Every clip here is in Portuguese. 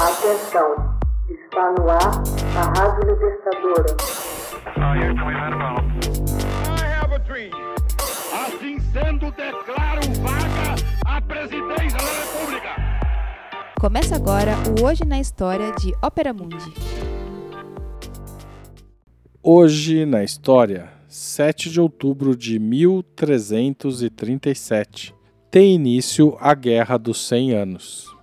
Atenção, está no ar a Rádio Libertadora. Assim sendo, declaro vaga a presidência da República. Começa agora o Hoje na História de Ópera Mundi. Hoje na História, 7 de outubro de 1337, tem início a Guerra dos Cem Anos.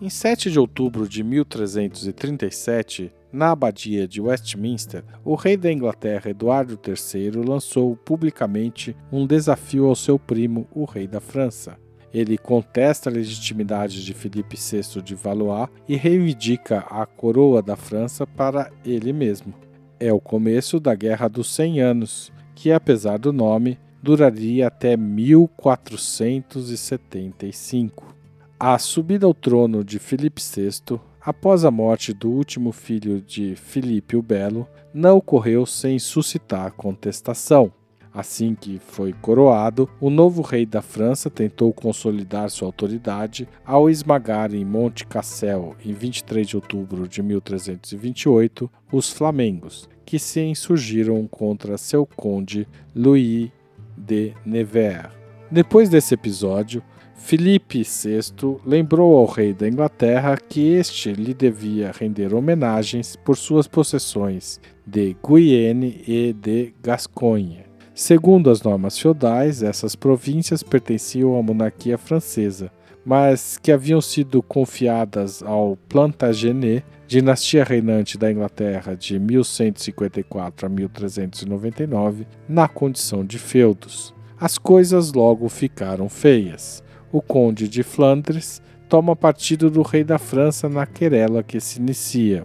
Em 7 de outubro de 1337, na abadia de Westminster, o rei da Inglaterra Eduardo III lançou publicamente um desafio ao seu primo, o rei da França. Ele contesta a legitimidade de Filipe VI de Valois e reivindica a coroa da França para ele mesmo. É o começo da Guerra dos Cem Anos, que, apesar do nome, duraria até 1475. A subida ao trono de Filipe VI, após a morte do último filho de Filipe o Belo, não ocorreu sem suscitar contestação. Assim que foi coroado, o novo rei da França tentou consolidar sua autoridade ao esmagar em Monte Cassel, em 23 de outubro de 1328, os flamengos, que se insurgiram contra seu conde Louis de Nevers. Depois desse episódio, Filipe VI lembrou ao rei da Inglaterra que este lhe devia render homenagens por suas possessões de Guienne e de Gasconha. Segundo as normas feudais, essas províncias pertenciam à monarquia francesa, mas que haviam sido confiadas ao Plantagenet, dinastia reinante da Inglaterra de 1154 a 1399, na condição de feudos. As coisas logo ficaram feias o conde de Flandres toma partido do rei da França na querela que se inicia.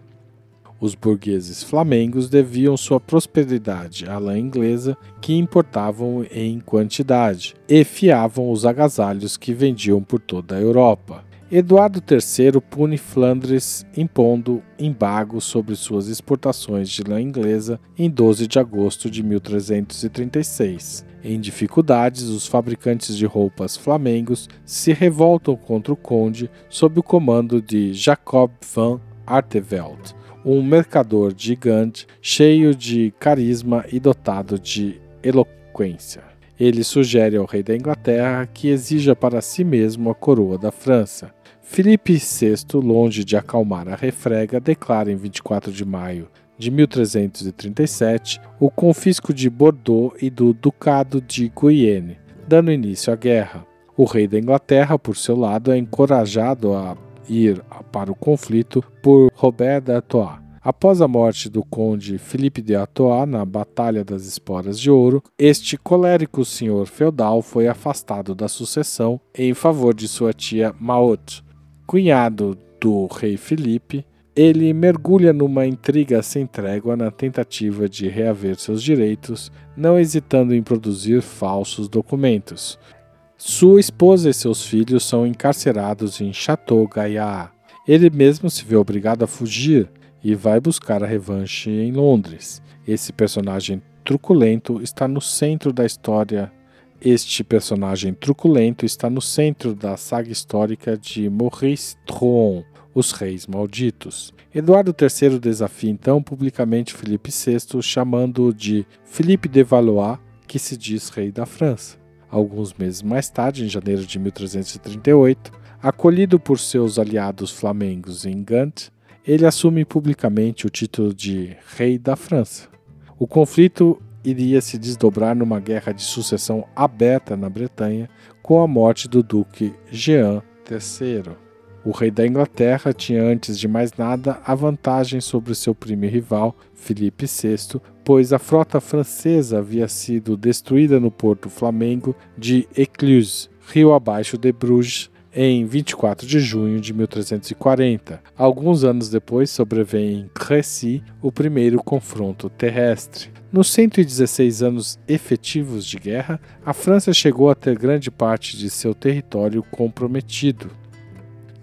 Os burgueses flamengos deviam sua prosperidade à lã inglesa, que importavam em quantidade, e fiavam os agasalhos que vendiam por toda a Europa. Eduardo III pune Flandres impondo embargo sobre suas exportações de lã inglesa em 12 de agosto de 1336. Em dificuldades, os fabricantes de roupas flamengos se revoltam contra o conde sob o comando de Jacob van Artevelde, um mercador gigante cheio de carisma e dotado de eloquência. Ele sugere ao rei da Inglaterra que exija para si mesmo a coroa da França. Filipe VI, longe de acalmar a refrega, declara em 24 de maio de 1337 o confisco de Bordeaux e do Ducado de Guyenne, dando início à guerra. O rei da Inglaterra, por seu lado, é encorajado a ir para o conflito por Robert d'Artois. Após a morte do conde Philippe de Artois na Batalha das Esporas de Ouro, este colérico senhor feudal foi afastado da sucessão em favor de sua tia Maud, cunhado do rei Filipe, ele mergulha numa intriga sem trégua na tentativa de reaver seus direitos, não hesitando em produzir falsos documentos. Sua esposa e seus filhos são encarcerados em Chateau Gaillard. Ele mesmo se vê obrigado a fugir e vai buscar a revanche em Londres. Esse personagem truculento está no centro da história. Este personagem truculento está no centro da saga histórica de Maurice Tron, os reis malditos. Eduardo III desafia então publicamente Felipe VI, chamando-o de Felipe de Valois, que se diz rei da França. Alguns meses mais tarde, em janeiro de 1338, acolhido por seus aliados flamengos em Gant, ele assume publicamente o título de Rei da França. O conflito iria se desdobrar numa guerra de sucessão aberta na Bretanha com a morte do duque Jean III. O rei da Inglaterra tinha, antes de mais nada, a vantagem sobre seu primo e rival, Felipe VI, pois a frota francesa havia sido destruída no porto Flamengo de Ecluse, rio abaixo de Bruges, em 24 de junho de 1340. Alguns anos depois, sobrevém em Crécy o primeiro confronto terrestre. Nos 116 anos efetivos de guerra, a França chegou a ter grande parte de seu território comprometido.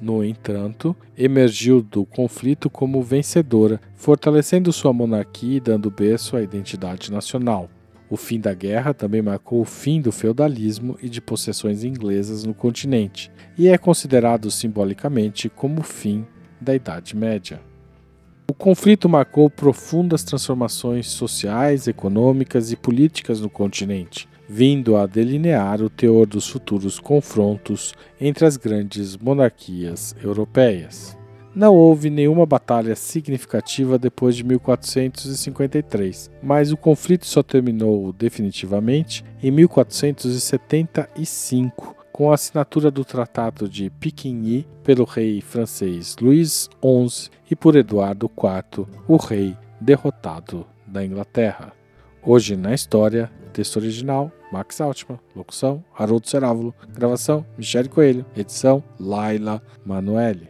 No entanto, emergiu do conflito como vencedora, fortalecendo sua monarquia e dando berço à identidade nacional. O fim da guerra também marcou o fim do feudalismo e de possessões inglesas no continente, e é considerado simbolicamente como o fim da Idade Média. O conflito marcou profundas transformações sociais, econômicas e políticas no continente, vindo a delinear o teor dos futuros confrontos entre as grandes monarquias europeias. Não houve nenhuma batalha significativa depois de 1453, mas o conflito só terminou definitivamente em 1475, com a assinatura do Tratado de Piquigny pelo rei francês Luís XI e por Eduardo IV, o rei derrotado da Inglaterra. Hoje na história, texto original Max Altman, locução Haroldo Cerávulo, gravação Michele Coelho, edição Laila Manoeli.